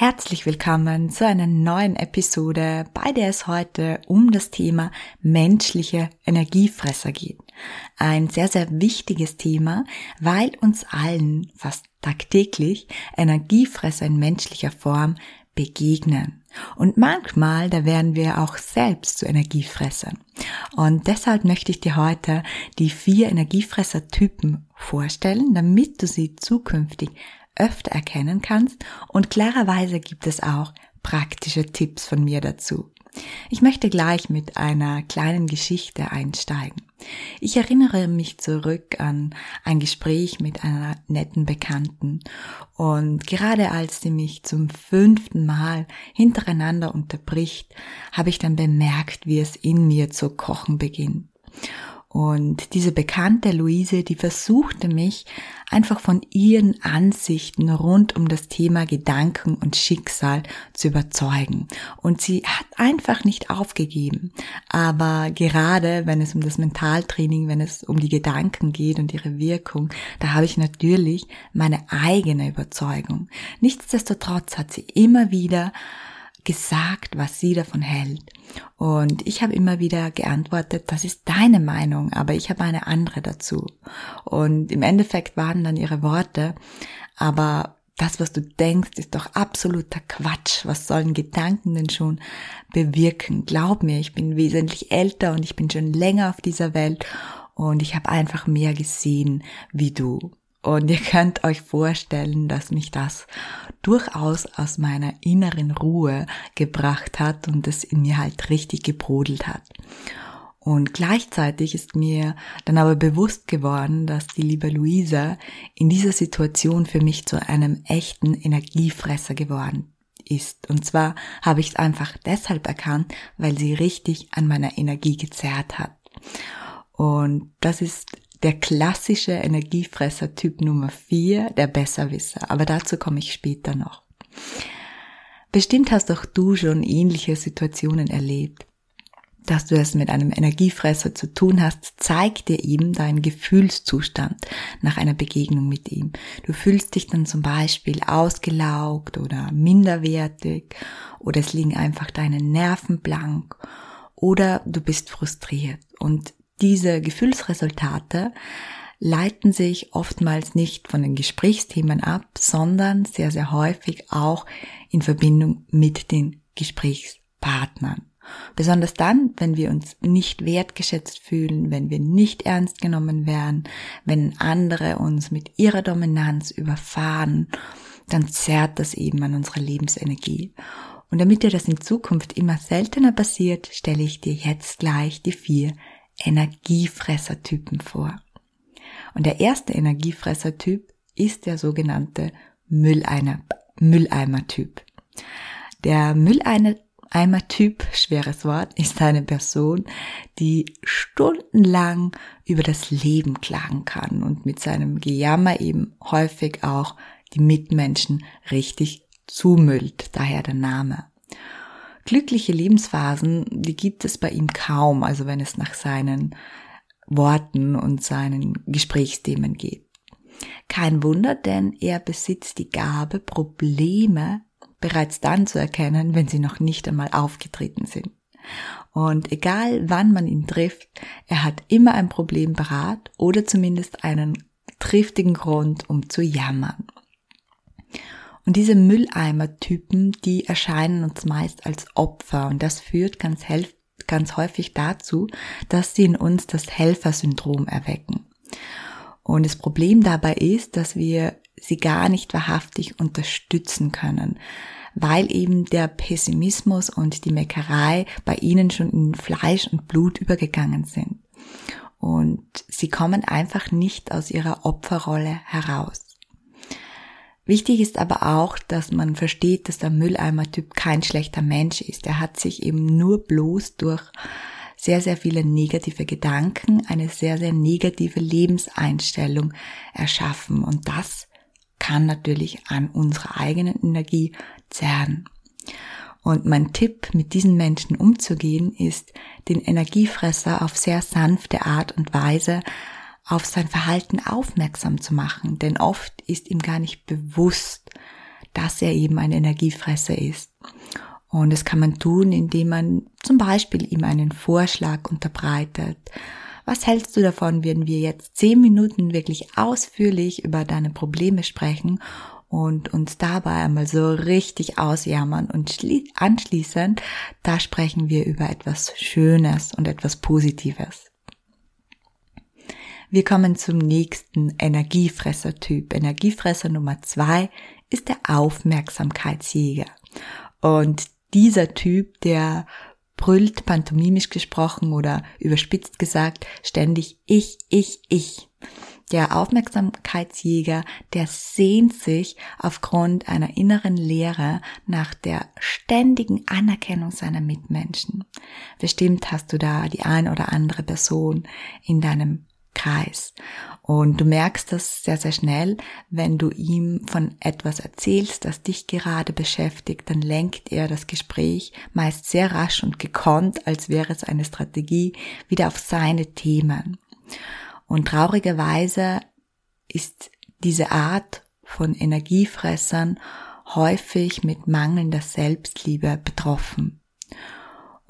Herzlich willkommen zu einer neuen Episode, bei der es heute um das Thema menschliche Energiefresser geht. Ein sehr, sehr wichtiges Thema, weil uns allen fast tagtäglich Energiefresser in menschlicher Form begegnen. Und manchmal, da werden wir auch selbst zu Energiefressern. Und deshalb möchte ich dir heute die vier Energiefresser-Typen vorstellen, damit du sie zukünftig öfter erkennen kannst und klarerweise gibt es auch praktische Tipps von mir dazu. Ich möchte gleich mit einer kleinen Geschichte einsteigen. Ich erinnere mich zurück an ein Gespräch mit einer netten Bekannten und gerade als sie mich zum fünften Mal hintereinander unterbricht, habe ich dann bemerkt, wie es in mir zu kochen beginnt. Und diese bekannte Luise, die versuchte mich einfach von ihren Ansichten rund um das Thema Gedanken und Schicksal zu überzeugen. Und sie hat einfach nicht aufgegeben. Aber gerade wenn es um das Mentaltraining, wenn es um die Gedanken geht und ihre Wirkung, da habe ich natürlich meine eigene Überzeugung. Nichtsdestotrotz hat sie immer wieder gesagt, was sie davon hält. Und ich habe immer wieder geantwortet, das ist deine Meinung, aber ich habe eine andere dazu. Und im Endeffekt waren dann ihre Worte, aber das, was du denkst, ist doch absoluter Quatsch. Was sollen Gedanken denn schon bewirken? Glaub mir, ich bin wesentlich älter und ich bin schon länger auf dieser Welt und ich habe einfach mehr gesehen wie du. Und ihr könnt euch vorstellen, dass mich das durchaus aus meiner inneren Ruhe gebracht hat und es in mir halt richtig gebrodelt hat. Und gleichzeitig ist mir dann aber bewusst geworden, dass die liebe Luisa in dieser Situation für mich zu einem echten Energiefresser geworden ist. Und zwar habe ich es einfach deshalb erkannt, weil sie richtig an meiner Energie gezerrt hat. Und das ist der klassische Energiefresser Typ Nummer 4, der Besserwisser. Aber dazu komme ich später noch. Bestimmt hast auch du schon ähnliche Situationen erlebt. Dass du es mit einem Energiefresser zu tun hast, zeigt dir eben deinen Gefühlszustand nach einer Begegnung mit ihm. Du fühlst dich dann zum Beispiel ausgelaugt oder minderwertig oder es liegen einfach deine Nerven blank oder du bist frustriert. Und diese Gefühlsresultate leiten sich oftmals nicht von den Gesprächsthemen ab, sondern sehr, sehr häufig auch in Verbindung mit den Gesprächspartnern. Besonders dann, wenn wir uns nicht wertgeschätzt fühlen, wenn wir nicht ernst genommen werden, wenn andere uns mit ihrer Dominanz überfahren, dann zerrt das eben an unserer Lebensenergie. Und damit dir das in Zukunft immer seltener passiert, stelle ich dir jetzt gleich die vier Energiefressertypen vor. Und der erste Energiefressertyp ist der sogenannte Mülleimer, Mülleimer-Typ. Der Mülleimer-Typ, schweres Wort, ist eine Person, die stundenlang über das Leben klagen kann und mit seinem Gejammer eben häufig auch die Mitmenschen richtig zumüllt, daher der Name. Glückliche Lebensphasen, die gibt es bei ihm kaum, also wenn es nach seinen Worten und seinen Gesprächsthemen geht. Kein Wunder, denn er besitzt die Gabe, Probleme bereits dann zu erkennen, wenn sie noch nicht einmal aufgetreten sind. Und egal wann man ihn trifft, er hat immer ein Problem parat oder zumindest einen triftigen Grund, um zu jammern. Und diese Mülleimer-Typen, die erscheinen uns meist als Opfer und das führt ganz, ganz häufig dazu, dass sie in uns das Helfersyndrom erwecken. Und das Problem dabei ist, dass wir sie gar nicht wahrhaftig unterstützen können, weil eben der Pessimismus und die Meckerei bei ihnen schon in Fleisch und Blut übergegangen sind. Und sie kommen einfach nicht aus ihrer Opferrolle heraus. Wichtig ist aber auch, dass man versteht, dass der Mülleimer-Typ kein schlechter Mensch ist. Er hat sich eben nur bloß durch sehr, sehr viele negative Gedanken, eine sehr, sehr negative Lebenseinstellung erschaffen. Und das kann natürlich an unserer eigenen Energie zerren. Und mein Tipp, mit diesen Menschen umzugehen, ist, den Energiefresser auf sehr sanfte Art und Weise auf sein Verhalten aufmerksam zu machen. Denn oft ist ihm gar nicht bewusst, dass er eben ein Energiefresser ist. Und das kann man tun, indem man zum Beispiel ihm einen Vorschlag unterbreitet. Was hältst du davon, wenn wir jetzt zehn Minuten wirklich ausführlich über deine Probleme sprechen und uns dabei einmal so richtig ausjammern und anschließend, da sprechen wir über etwas Schönes und etwas Positives. Wir kommen zum nächsten Energiefresser-Typ. Energiefresser Nummer zwei ist der Aufmerksamkeitsjäger. Und dieser Typ, der brüllt pantomimisch gesprochen oder überspitzt gesagt ständig ich, ich, ich. Der Aufmerksamkeitsjäger, der sehnt sich aufgrund einer inneren Leere nach der ständigen Anerkennung seiner Mitmenschen. Bestimmt hast du da die ein oder andere Person in deinem Kreis. Und du merkst das sehr, sehr schnell, wenn du ihm von etwas erzählst, das dich gerade beschäftigt, dann lenkt er das Gespräch meist sehr rasch und gekonnt, als wäre es eine Strategie, wieder auf seine Themen. Und traurigerweise ist diese Art von Energiefressern häufig mit mangelnder Selbstliebe betroffen.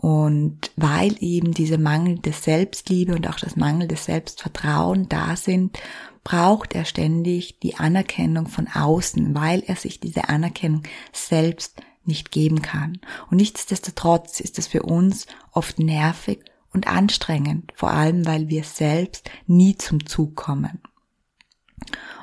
Und weil eben diese mangelnde Selbstliebe und auch das mangelnde Selbstvertrauen da sind, braucht er ständig die Anerkennung von außen, weil er sich diese Anerkennung selbst nicht geben kann. Und nichtsdestotrotz ist es für uns oft nervig und anstrengend, vor allem weil wir selbst nie zum Zug kommen.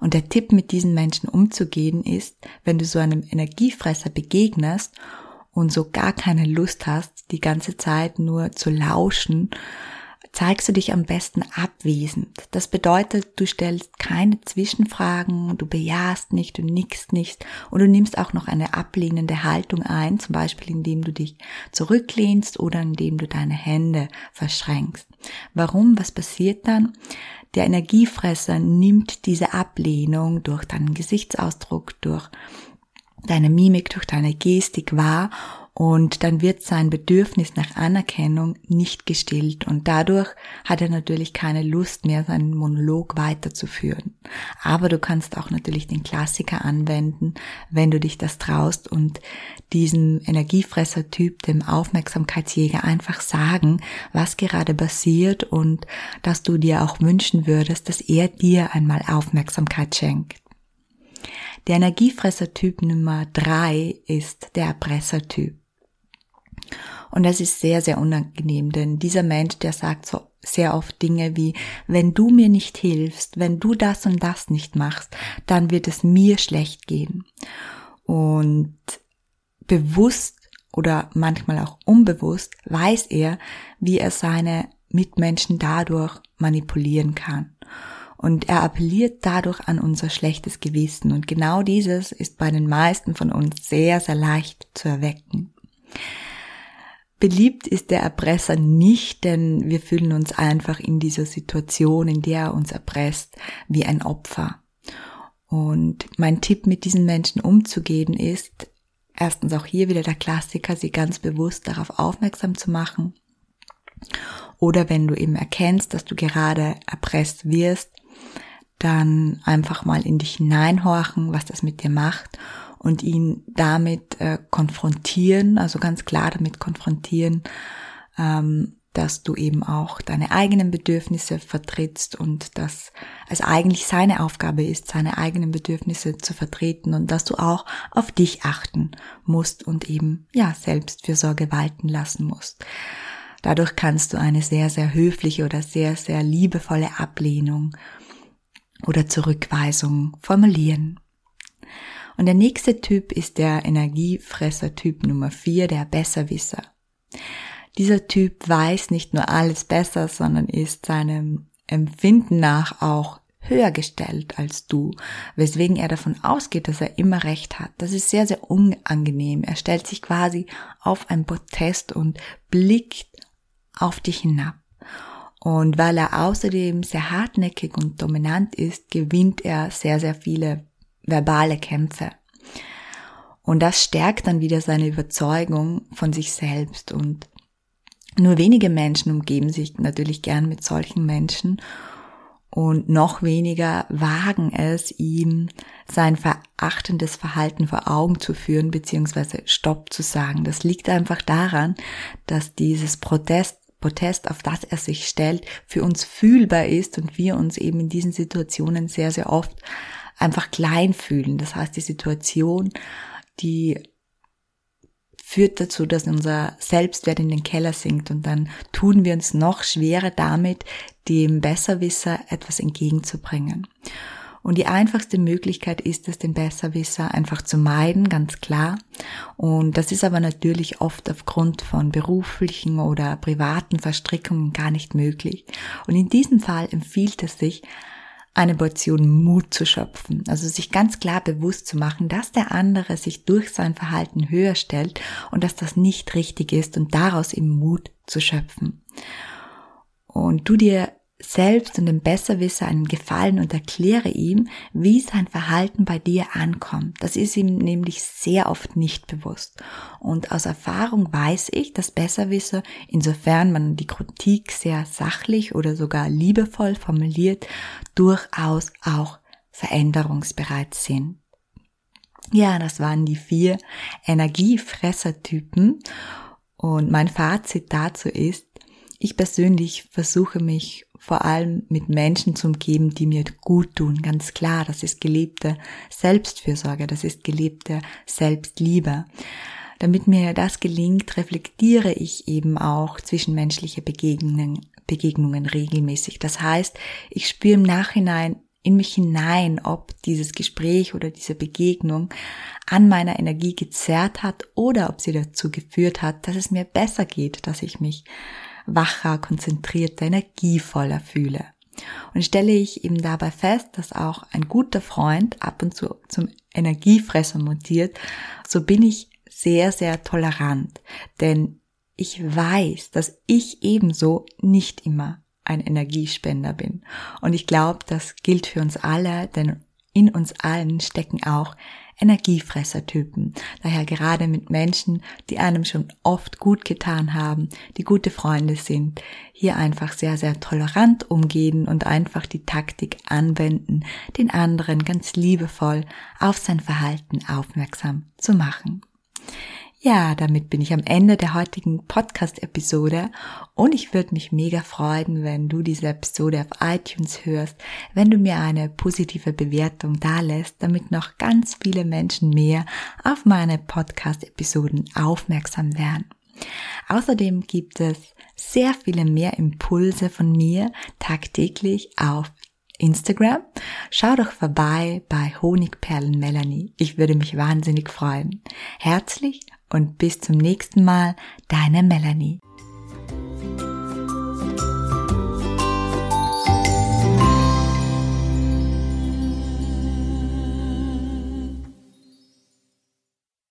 Und der Tipp, mit diesen Menschen umzugehen, ist, wenn du so einem Energiefresser begegnest und so gar keine Lust hast, die ganze Zeit nur zu lauschen, zeigst du dich am besten abwesend. Das bedeutet, du stellst keine Zwischenfragen, du bejahst nicht, du nickst nicht und du nimmst auch noch eine ablehnende Haltung ein, zum Beispiel indem du dich zurücklehnst oder indem du deine Hände verschränkst. Warum? Was passiert dann? Der Energiefresser nimmt diese Ablehnung durch deinen Gesichtsausdruck, durch deine Mimik, durch deine Gestik wahr und dann wird sein Bedürfnis nach Anerkennung nicht gestillt und dadurch hat er natürlich keine Lust mehr, seinen Monolog weiterzuführen. Aber du kannst auch natürlich den Klassiker anwenden, wenn du dich das traust und diesem Energiefresser-Typ, dem Aufmerksamkeitsjäger einfach sagen, was gerade passiert und dass du dir auch wünschen würdest, dass er dir einmal Aufmerksamkeit schenkt. Der Energiefresser-Typ Nummer drei ist der Erpresser-Typ. Und das ist sehr, sehr unangenehm, denn dieser Mensch, der sagt so sehr oft Dinge wie, wenn du mir nicht hilfst, wenn du das und das nicht machst, dann wird es mir schlecht gehen. Und bewusst oder manchmal auch unbewusst weiß er, wie er seine Mitmenschen dadurch manipulieren kann. Und er appelliert dadurch an unser schlechtes Gewissen. Und genau dieses ist bei den meisten von uns sehr, sehr leicht zu erwecken. Beliebt ist der Erpresser nicht, denn wir fühlen uns einfach in dieser Situation, in der er uns erpresst, wie ein Opfer. Und mein Tipp, mit diesen Menschen umzugehen, ist, erstens auch hier wieder der Klassiker, sie ganz bewusst darauf aufmerksam zu machen. Oder wenn du eben erkennst, dass du gerade erpresst wirst, dann einfach mal in dich hineinhorchen, was das mit dir macht und ihn damit äh, konfrontieren, also ganz klar damit konfrontieren, ähm, dass du eben auch deine eigenen Bedürfnisse vertrittst und dass es eigentlich seine Aufgabe ist, seine eigenen Bedürfnisse zu vertreten und dass du auch auf dich achten musst und eben, ja, Selbstfürsorge walten lassen musst. Dadurch kannst du eine sehr, sehr höfliche oder sehr, sehr liebevolle Ablehnung oder Zurückweisung formulieren. Und der nächste Typ ist der Energiefresser-Typ Nummer 4, der Besserwisser. Dieser Typ weiß nicht nur alles besser, sondern ist seinem Empfinden nach auch höher gestellt als du, weswegen er davon ausgeht, dass er immer recht hat. Das ist sehr, sehr unangenehm. Er stellt sich quasi auf ein Protest und blickt auf dich hinab. Und weil er außerdem sehr hartnäckig und dominant ist, gewinnt er sehr, sehr viele verbale Kämpfe. Und das stärkt dann wieder seine Überzeugung von sich selbst. Und nur wenige Menschen umgeben sich natürlich gern mit solchen Menschen und noch weniger wagen es, ihm sein verachtendes Verhalten vor Augen zu führen, beziehungsweise Stopp zu sagen. Das liegt einfach daran, dass dieses Protest, Protest, auf das er sich stellt, für uns fühlbar ist und wir uns eben in diesen Situationen sehr, sehr oft einfach klein fühlen. Das heißt, die Situation, die führt dazu, dass unser Selbstwert in den Keller sinkt und dann tun wir uns noch schwerer damit, dem Besserwisser etwas entgegenzubringen. Und die einfachste Möglichkeit ist es, den Besserwisser einfach zu meiden, ganz klar. Und das ist aber natürlich oft aufgrund von beruflichen oder privaten Verstrickungen gar nicht möglich. Und in diesem Fall empfiehlt es sich, eine Portion Mut zu schöpfen. Also sich ganz klar bewusst zu machen, dass der andere sich durch sein Verhalten höher stellt und dass das nicht richtig ist und daraus eben Mut zu schöpfen. Und du dir selbst und dem Besserwisser einen Gefallen und erkläre ihm, wie sein Verhalten bei dir ankommt. Das ist ihm nämlich sehr oft nicht bewusst. Und aus Erfahrung weiß ich, dass Besserwisser, insofern man die Kritik sehr sachlich oder sogar liebevoll formuliert, durchaus auch veränderungsbereit sind. Ja, das waren die vier Energiefressertypen. Und mein Fazit dazu ist, ich persönlich versuche mich vor allem mit Menschen zu umgeben, die mir gut tun. Ganz klar, das ist gelebte Selbstfürsorge, das ist gelebte Selbstliebe. Damit mir das gelingt, reflektiere ich eben auch zwischenmenschliche Begegnungen, Begegnungen regelmäßig. Das heißt, ich spüre im Nachhinein in mich hinein, ob dieses Gespräch oder diese Begegnung an meiner Energie gezerrt hat oder ob sie dazu geführt hat, dass es mir besser geht, dass ich mich wacher, konzentrierter, energievoller fühle. Und stelle ich eben dabei fest, dass auch ein guter Freund ab und zu zum Energiefresser mutiert, so bin ich sehr, sehr tolerant. Denn ich weiß, dass ich ebenso nicht immer ein Energiespender bin. Und ich glaube, das gilt für uns alle, denn in uns allen stecken auch Energiefressertypen. Daher gerade mit Menschen, die einem schon oft gut getan haben, die gute Freunde sind, hier einfach sehr, sehr tolerant umgehen und einfach die Taktik anwenden, den anderen ganz liebevoll auf sein Verhalten aufmerksam zu machen. Ja, damit bin ich am Ende der heutigen Podcast-Episode und ich würde mich mega freuen, wenn du diese Episode auf iTunes hörst, wenn du mir eine positive Bewertung dalässt, damit noch ganz viele Menschen mehr auf meine Podcast-Episoden aufmerksam werden. Außerdem gibt es sehr viele mehr Impulse von mir tagtäglich auf Instagram. Schau doch vorbei bei Honigperlen Melanie. Ich würde mich wahnsinnig freuen. Herzlich und bis zum nächsten Mal, deine Melanie.